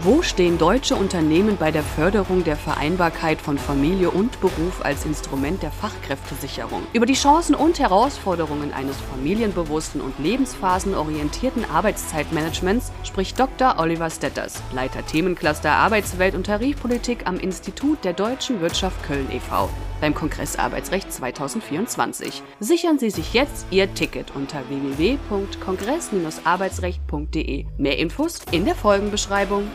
Wo stehen deutsche Unternehmen bei der Förderung der Vereinbarkeit von Familie und Beruf als Instrument der Fachkräftesicherung? Über die Chancen und Herausforderungen eines familienbewussten und lebensphasenorientierten Arbeitszeitmanagements spricht Dr. Oliver Stetters, Leiter Themencluster Arbeitswelt und Tarifpolitik am Institut der Deutschen Wirtschaft Köln e.V. beim Kongress Arbeitsrecht 2024. Sichern Sie sich jetzt Ihr Ticket unter www.kongress-arbeitsrecht.de. Mehr Infos in der Folgenbeschreibung.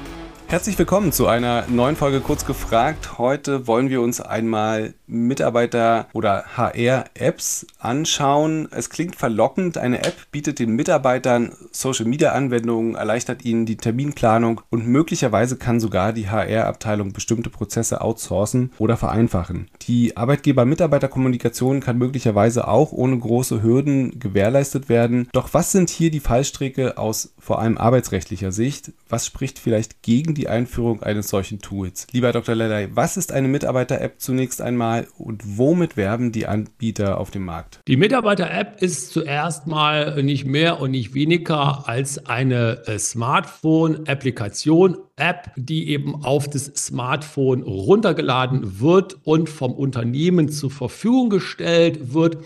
Herzlich willkommen zu einer neuen Folge Kurz gefragt. Heute wollen wir uns einmal Mitarbeiter- oder HR-Apps anschauen. Es klingt verlockend. Eine App bietet den Mitarbeitern Social-Media-Anwendungen, erleichtert ihnen die Terminplanung und möglicherweise kann sogar die HR-Abteilung bestimmte Prozesse outsourcen oder vereinfachen. Die Arbeitgeber-Mitarbeiter-Kommunikation kann möglicherweise auch ohne große Hürden gewährleistet werden. Doch was sind hier die Fallstricke aus vor allem arbeitsrechtlicher Sicht? Was spricht vielleicht gegen die Einführung eines solchen Tools. Lieber Dr. Lellay, was ist eine Mitarbeiter-App zunächst einmal und womit werben die Anbieter auf dem Markt? Die Mitarbeiter-App ist zuerst mal nicht mehr und nicht weniger als eine äh, Smartphone-Applikation, App, die eben auf das Smartphone runtergeladen wird und vom Unternehmen zur Verfügung gestellt wird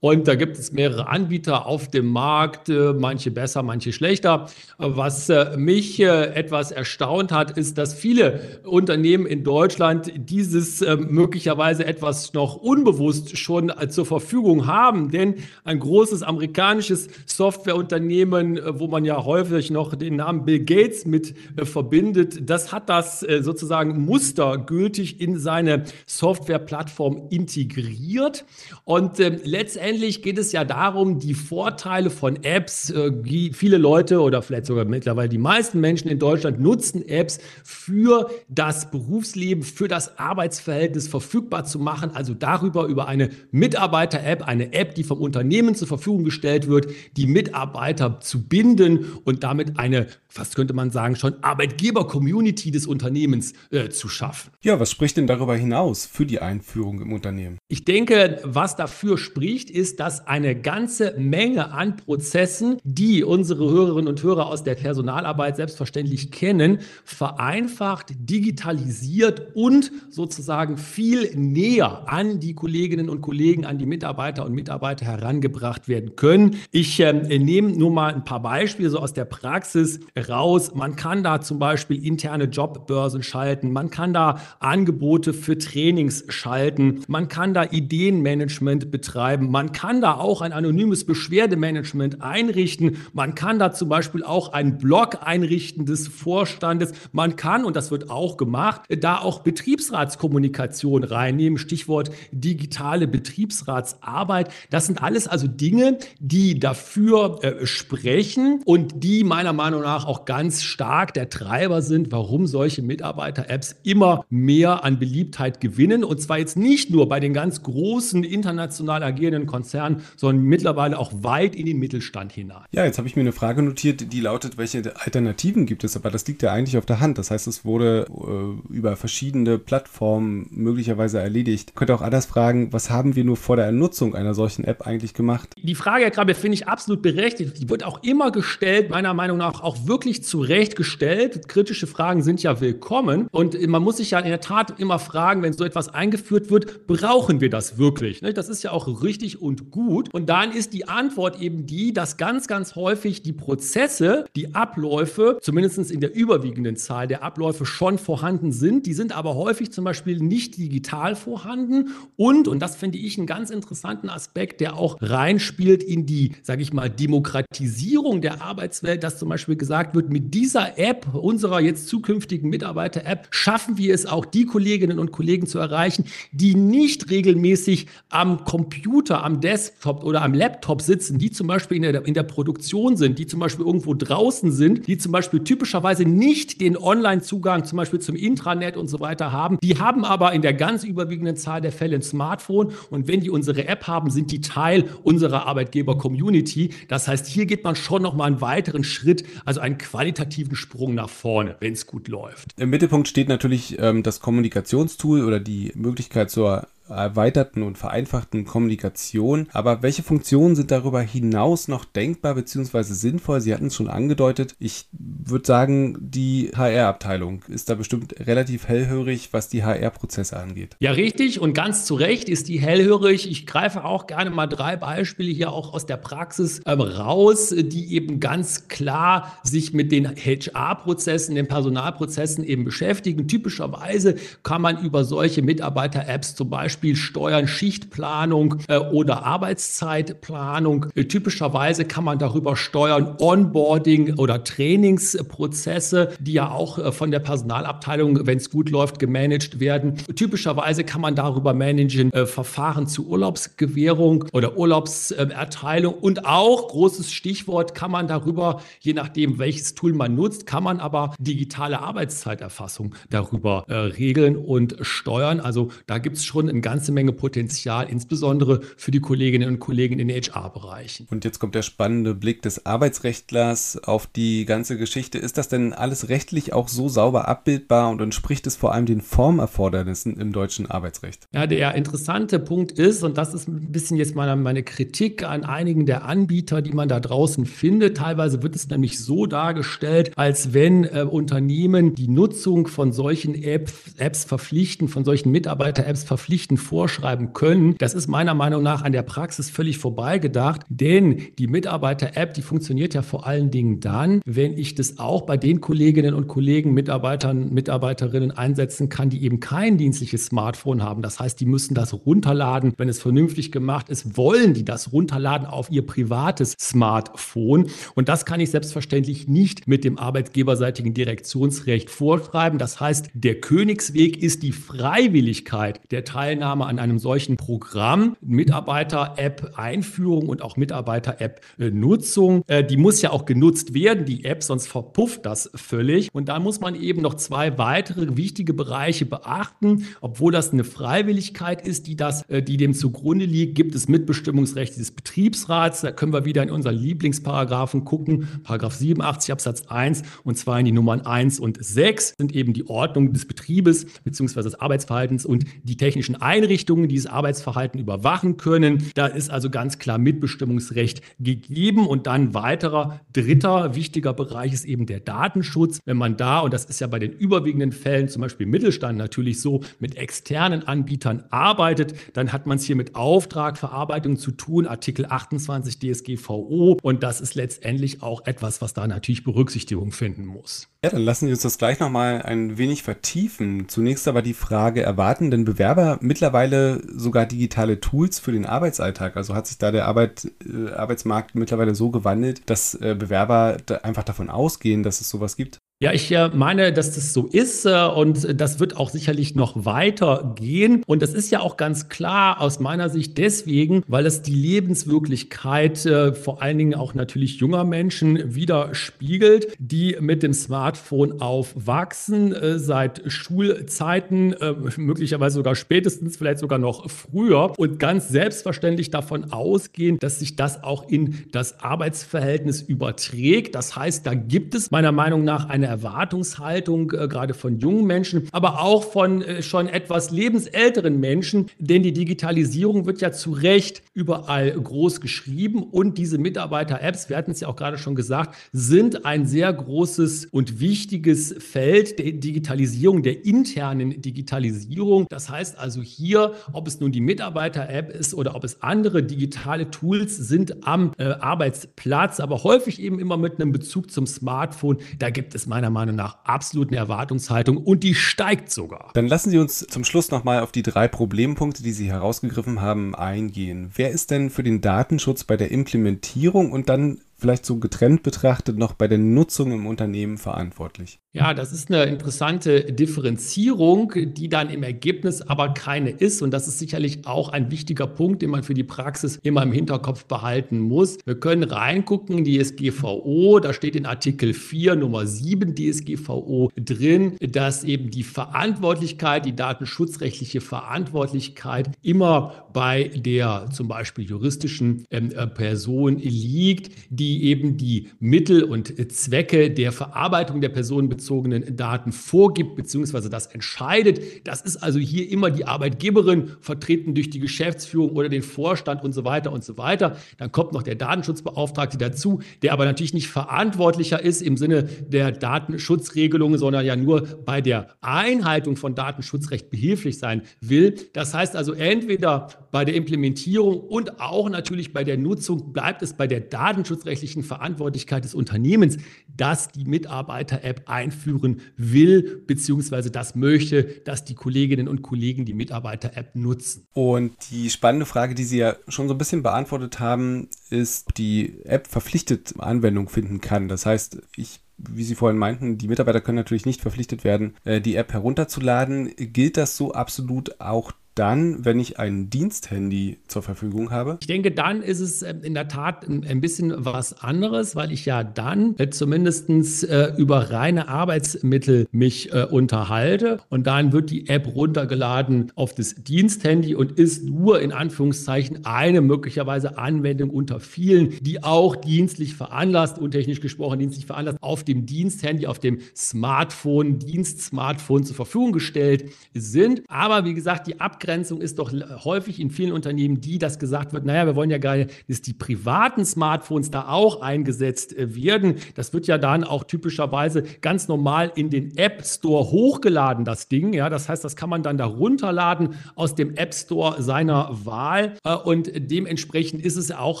und da gibt es mehrere Anbieter auf dem Markt, äh, manche besser, manche schlechter. Was äh, mich äh, etwas erstaunt hat, ist, dass viele Unternehmen in Deutschland dieses möglicherweise etwas noch unbewusst schon zur Verfügung haben. Denn ein großes amerikanisches Softwareunternehmen, wo man ja häufig noch den Namen Bill Gates mit verbindet, das hat das sozusagen mustergültig in seine Softwareplattform integriert. Und letztendlich letztendlich geht es ja darum, die Vorteile von Apps, äh, die viele Leute oder vielleicht sogar mittlerweile die meisten Menschen in Deutschland nutzen Apps für das Berufsleben, für das Arbeitsverhältnis verfügbar zu machen. Also darüber über eine Mitarbeiter-App, eine App, die vom Unternehmen zur Verfügung gestellt wird, die Mitarbeiter zu binden und damit eine, fast könnte man sagen, schon Arbeitgeber-Community des Unternehmens äh, zu schaffen. Ja, was spricht denn darüber hinaus für die Einführung im Unternehmen? Ich denke, was dafür spricht, ist, dass eine ganze Menge an Prozessen, die unsere Hörerinnen und Hörer aus der Personalarbeit selbstverständlich kennen, vereinfacht, digitalisiert und sozusagen viel näher an die Kolleginnen und Kollegen, an die Mitarbeiter und Mitarbeiter herangebracht werden können. Ich äh, nehme nur mal ein paar Beispiele so aus der Praxis raus. Man kann da zum Beispiel interne Jobbörsen schalten, man kann da Angebote für Trainings schalten, man kann da Ideenmanagement betreiben, man kann da auch ein anonymes Beschwerdemanagement einrichten. Man kann da zum Beispiel auch einen Blog einrichten des Vorstandes. Man kann, und das wird auch gemacht, da auch Betriebsratskommunikation reinnehmen. Stichwort digitale Betriebsratsarbeit. Das sind alles also Dinge, die dafür äh, sprechen und die meiner Meinung nach auch ganz stark der Treiber sind, warum solche Mitarbeiter-Apps immer mehr an Beliebtheit gewinnen. Und zwar jetzt nicht nur bei den ganz großen international agierenden Konzernen, Konzern, sondern mittlerweile auch weit in den Mittelstand hinein. Ja, jetzt habe ich mir eine Frage notiert, die lautet, welche Alternativen gibt es? Aber das liegt ja eigentlich auf der Hand. Das heißt, es wurde äh, über verschiedene Plattformen möglicherweise erledigt. Ich könnte auch anders fragen, was haben wir nur vor der Nutzung einer solchen App eigentlich gemacht? Die Frage, Herr Krabbe, finde ich absolut berechtigt. Die wird auch immer gestellt, meiner Meinung nach auch wirklich zu Recht gestellt. Kritische Fragen sind ja willkommen. Und man muss sich ja in der Tat immer fragen, wenn so etwas eingeführt wird, brauchen wir das wirklich? Das ist ja auch richtig und gut. Und dann ist die Antwort eben die, dass ganz, ganz häufig die Prozesse, die Abläufe, zumindest in der überwiegenden Zahl der Abläufe schon vorhanden sind. Die sind aber häufig zum Beispiel nicht digital vorhanden. Und, und das finde ich einen ganz interessanten Aspekt, der auch reinspielt in die, sage ich mal, Demokratisierung der Arbeitswelt, dass zum Beispiel gesagt wird, mit dieser App, unserer jetzt zukünftigen Mitarbeiter-App, schaffen wir es auch, die Kolleginnen und Kollegen zu erreichen, die nicht regelmäßig am Computer, am am Desktop oder am Laptop sitzen, die zum Beispiel in der, in der Produktion sind, die zum Beispiel irgendwo draußen sind, die zum Beispiel typischerweise nicht den Online-Zugang zum Beispiel zum Intranet und so weiter haben, die haben aber in der ganz überwiegenden Zahl der Fälle ein Smartphone und wenn die unsere App haben, sind die Teil unserer Arbeitgeber-Community. Das heißt, hier geht man schon noch mal einen weiteren Schritt, also einen qualitativen Sprung nach vorne, wenn es gut läuft. Im Mittelpunkt steht natürlich ähm, das Kommunikationstool oder die Möglichkeit zur erweiterten und vereinfachten Kommunikation. Aber welche Funktionen sind darüber hinaus noch denkbar bzw. sinnvoll? Sie hatten es schon angedeutet. Ich würde sagen, die HR-Abteilung ist da bestimmt relativ hellhörig, was die HR-Prozesse angeht. Ja, richtig. Und ganz zu Recht ist die hellhörig. Ich greife auch gerne mal drei Beispiele hier auch aus der Praxis ähm, raus, die eben ganz klar sich mit den HR-Prozessen, den Personalprozessen eben beschäftigen. Typischerweise kann man über solche Mitarbeiter-Apps zum Beispiel Beispiel Steuern, Schichtplanung äh, oder Arbeitszeitplanung. Äh, typischerweise kann man darüber steuern Onboarding oder Trainingsprozesse, die ja auch äh, von der Personalabteilung, wenn es gut läuft, gemanagt werden. Typischerweise kann man darüber managen äh, Verfahren zur Urlaubsgewährung oder Urlaubserteilung und auch großes Stichwort kann man darüber, je nachdem welches Tool man nutzt, kann man aber digitale Arbeitszeiterfassung darüber äh, regeln und steuern. Also da gibt es schon ein ganze Menge Potenzial, insbesondere für die Kolleginnen und Kollegen in den HR-Bereichen. Und jetzt kommt der spannende Blick des Arbeitsrechtlers auf die ganze Geschichte. Ist das denn alles rechtlich auch so sauber abbildbar und entspricht es vor allem den Formerfordernissen im deutschen Arbeitsrecht? Ja, der interessante Punkt ist, und das ist ein bisschen jetzt meine, meine Kritik an einigen der Anbieter, die man da draußen findet. Teilweise wird es nämlich so dargestellt, als wenn äh, Unternehmen die Nutzung von solchen Apps, Apps verpflichten, von solchen Mitarbeiter-Apps verpflichten vorschreiben können. Das ist meiner Meinung nach an der Praxis völlig vorbeigedacht, denn die Mitarbeiter-App, die funktioniert ja vor allen Dingen dann, wenn ich das auch bei den Kolleginnen und Kollegen, Mitarbeitern, Mitarbeiterinnen einsetzen kann, die eben kein dienstliches Smartphone haben. Das heißt, die müssen das runterladen. Wenn es vernünftig gemacht ist, wollen die das runterladen auf ihr privates Smartphone. Und das kann ich selbstverständlich nicht mit dem arbeitgeberseitigen Direktionsrecht vorschreiben. Das heißt, der Königsweg ist die Freiwilligkeit der Teilnahme Teilnahme an einem solchen Programm, Mitarbeiter-App-Einführung und auch Mitarbeiter-App-Nutzung, äh, die muss ja auch genutzt werden, die App, sonst verpufft das völlig. Und da muss man eben noch zwei weitere wichtige Bereiche beachten. Obwohl das eine Freiwilligkeit ist, die, das, äh, die dem zugrunde liegt, gibt es Mitbestimmungsrechte des Betriebsrats. Da können wir wieder in unseren Lieblingsparagraphen gucken. Paragraph 87 Absatz 1 und zwar in die Nummern 1 und 6 sind eben die Ordnung des Betriebes bzw. des Arbeitsverhaltens und die technischen Einrichtungen Einrichtungen dieses Arbeitsverhalten überwachen können. Da ist also ganz klar Mitbestimmungsrecht gegeben. Und dann weiterer dritter wichtiger Bereich ist eben der Datenschutz. Wenn man da, und das ist ja bei den überwiegenden Fällen, zum Beispiel im Mittelstand natürlich so, mit externen Anbietern arbeitet, dann hat man es hier mit Auftragverarbeitung zu tun, Artikel 28 DSGVO. Und das ist letztendlich auch etwas, was da natürlich Berücksichtigung finden muss. Ja, dann lassen Sie uns das gleich nochmal ein wenig vertiefen. Zunächst aber die Frage, erwarten denn Bewerber mittlerweile sogar digitale Tools für den Arbeitsalltag? Also hat sich da der Arbeit, äh, Arbeitsmarkt mittlerweile so gewandelt, dass äh, Bewerber da einfach davon ausgehen, dass es sowas gibt? Ja, ich äh, meine, dass das so ist äh, und das wird auch sicherlich noch weiter gehen. Und das ist ja auch ganz klar aus meiner Sicht deswegen, weil es die Lebenswirklichkeit äh, vor allen Dingen auch natürlich junger Menschen widerspiegelt, die mit dem Smartphone aufwachsen, seit Schulzeiten, möglicherweise sogar spätestens, vielleicht sogar noch früher und ganz selbstverständlich davon ausgehen, dass sich das auch in das Arbeitsverhältnis überträgt. Das heißt, da gibt es meiner Meinung nach eine Erwartungshaltung, äh, gerade von jungen Menschen, aber auch von äh, schon etwas lebensälteren Menschen, denn die Digitalisierung wird ja zu Recht überall groß geschrieben und diese Mitarbeiter-Apps, wir hatten es ja auch gerade schon gesagt, sind ein sehr großes und wichtiges Feld der Digitalisierung, der internen Digitalisierung. Das heißt also hier, ob es nun die Mitarbeiter-App ist oder ob es andere digitale Tools sind am äh, Arbeitsplatz, aber häufig eben immer mit einem Bezug zum Smartphone, da gibt es mal meiner Meinung nach absolut eine Erwartungshaltung und die steigt sogar. Dann lassen Sie uns zum Schluss nochmal auf die drei Problempunkte, die Sie herausgegriffen haben, eingehen. Wer ist denn für den Datenschutz bei der Implementierung und dann vielleicht so getrennt betrachtet noch bei der Nutzung im Unternehmen verantwortlich? Ja, das ist eine interessante Differenzierung, die dann im Ergebnis aber keine ist. Und das ist sicherlich auch ein wichtiger Punkt, den man für die Praxis immer im Hinterkopf behalten muss. Wir können reingucken in die SGVO. Da steht in Artikel 4 Nummer 7 DSGVO drin, dass eben die Verantwortlichkeit, die datenschutzrechtliche Verantwortlichkeit immer bei der zum Beispiel juristischen ähm, äh, Person liegt, die eben die Mittel und Zwecke der Verarbeitung der Person personenbezogenen Daten vorgibt bzw. das entscheidet. Das ist also hier immer die Arbeitgeberin, vertreten durch die Geschäftsführung oder den Vorstand und so weiter und so weiter. Dann kommt noch der Datenschutzbeauftragte dazu, der aber natürlich nicht verantwortlicher ist im Sinne der Datenschutzregelungen, sondern ja nur bei der Einhaltung von Datenschutzrecht behilflich sein will. Das heißt also entweder bei der Implementierung und auch natürlich bei der Nutzung bleibt es bei der datenschutzrechtlichen Verantwortlichkeit des Unternehmens, dass die Mitarbeiter-App einführen will, beziehungsweise das möchte, dass die Kolleginnen und Kollegen die Mitarbeiter-App nutzen. Und die spannende Frage, die Sie ja schon so ein bisschen beantwortet haben, ist, die App verpflichtet Anwendung finden kann. Das heißt, ich wie Sie vorhin meinten, die Mitarbeiter können natürlich nicht verpflichtet werden, äh, die App herunterzuladen. Gilt das so absolut auch dann, wenn ich ein Diensthandy zur Verfügung habe? Ich denke, dann ist es ähm, in der Tat ein bisschen was anderes, weil ich ja dann äh, zumindest äh, über reine Arbeitsmittel mich äh, unterhalte und dann wird die App runtergeladen auf das Diensthandy und ist nur in Anführungszeichen eine möglicherweise Anwendung unter vielen, die auch dienstlich veranlasst, untechnisch gesprochen dienstlich veranlasst, auf dem Diensthandy, auf dem Smartphone, Dienst-Smartphone zur Verfügung gestellt sind. Aber wie gesagt, die Abgrenzung Abgrenzung ist doch häufig in vielen Unternehmen die, dass gesagt wird, naja, wir wollen ja gerne, dass die privaten Smartphones da auch eingesetzt äh, werden. Das wird ja dann auch typischerweise ganz normal in den App Store hochgeladen, das Ding. Ja, das heißt, das kann man dann da runterladen aus dem App Store seiner Wahl. Äh, und dementsprechend ist es auch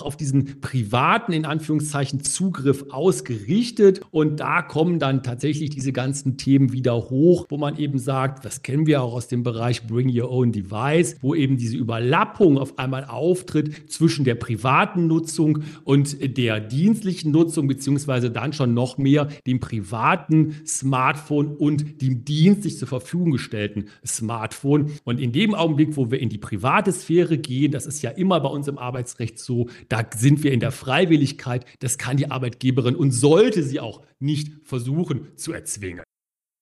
auf diesen privaten, in Anführungszeichen, Zugriff ausgerichtet. Und da kommen dann tatsächlich diese ganzen Themen wieder hoch, wo man eben sagt, das kennen wir auch aus dem Bereich Bring Your Own Device weiß, wo eben diese Überlappung auf einmal auftritt zwischen der privaten Nutzung und der dienstlichen Nutzung, beziehungsweise dann schon noch mehr dem privaten Smartphone und dem dienstlich zur Verfügung gestellten Smartphone. Und in dem Augenblick, wo wir in die private Sphäre gehen, das ist ja immer bei uns im Arbeitsrecht so, da sind wir in der Freiwilligkeit, das kann die Arbeitgeberin und sollte sie auch nicht versuchen zu erzwingen.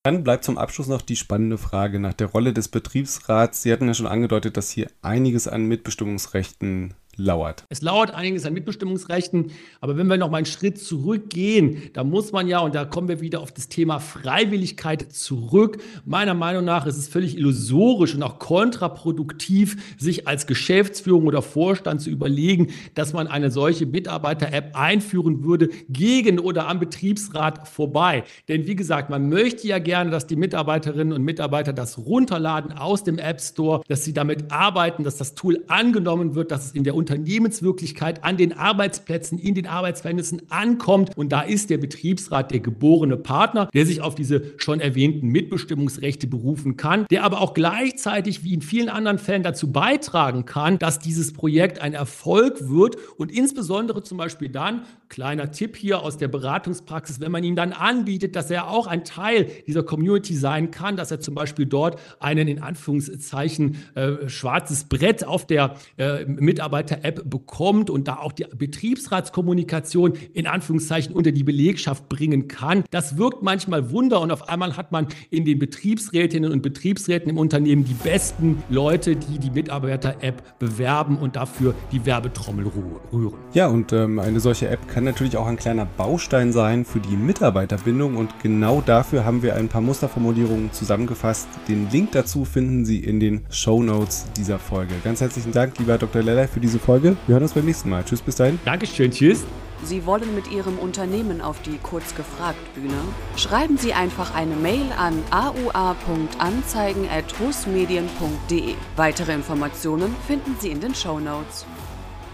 Dann bleibt zum Abschluss noch die spannende Frage nach der Rolle des Betriebsrats. Sie hatten ja schon angedeutet, dass hier einiges an Mitbestimmungsrechten lauert. Es lauert einiges an Mitbestimmungsrechten, aber wenn wir noch mal einen Schritt zurückgehen, da muss man ja, und da kommen wir wieder auf das Thema Freiwilligkeit zurück. Meiner Meinung nach ist es völlig illusorisch und auch kontraproduktiv, sich als Geschäftsführung oder Vorstand zu überlegen, dass man eine solche Mitarbeiter-App einführen würde, gegen oder am Betriebsrat vorbei. Denn wie gesagt, man möchte ja gerne, dass die Mitarbeiterinnen und Mitarbeiter das runterladen aus dem App Store, dass sie damit arbeiten, dass das Tool angenommen wird, dass es in der Unternehmenswirklichkeit an den Arbeitsplätzen, in den Arbeitsverhältnissen ankommt. Und da ist der Betriebsrat der geborene Partner, der sich auf diese schon erwähnten Mitbestimmungsrechte berufen kann, der aber auch gleichzeitig wie in vielen anderen Fällen dazu beitragen kann, dass dieses Projekt ein Erfolg wird und insbesondere zum Beispiel dann, kleiner Tipp hier aus der Beratungspraxis, wenn man ihm dann anbietet, dass er auch ein Teil dieser Community sein kann, dass er zum Beispiel dort einen in Anführungszeichen äh, schwarzes Brett auf der äh, Mitarbeiter Mitarbeiter-App bekommt und da auch die Betriebsratskommunikation in Anführungszeichen unter die Belegschaft bringen kann. Das wirkt manchmal Wunder und auf einmal hat man in den Betriebsrätinnen und Betriebsräten im Unternehmen die besten Leute, die die Mitarbeiter-App bewerben und dafür die Werbetrommel rühren. Ja, und ähm, eine solche App kann natürlich auch ein kleiner Baustein sein für die Mitarbeiterbindung und genau dafür haben wir ein paar Musterformulierungen zusammengefasst. Den Link dazu finden Sie in den Show Notes dieser Folge. Ganz herzlichen Dank, lieber Dr. Leller, für diese diese Folge. Wir hören uns beim nächsten Mal. Tschüss, bis dahin. Dankeschön, tschüss. Sie wollen mit Ihrem Unternehmen auf die Kurz gefragt Bühne? Schreiben Sie einfach eine Mail an aua.anzeigen.husmedien.de. Weitere Informationen finden Sie in den Show Notes.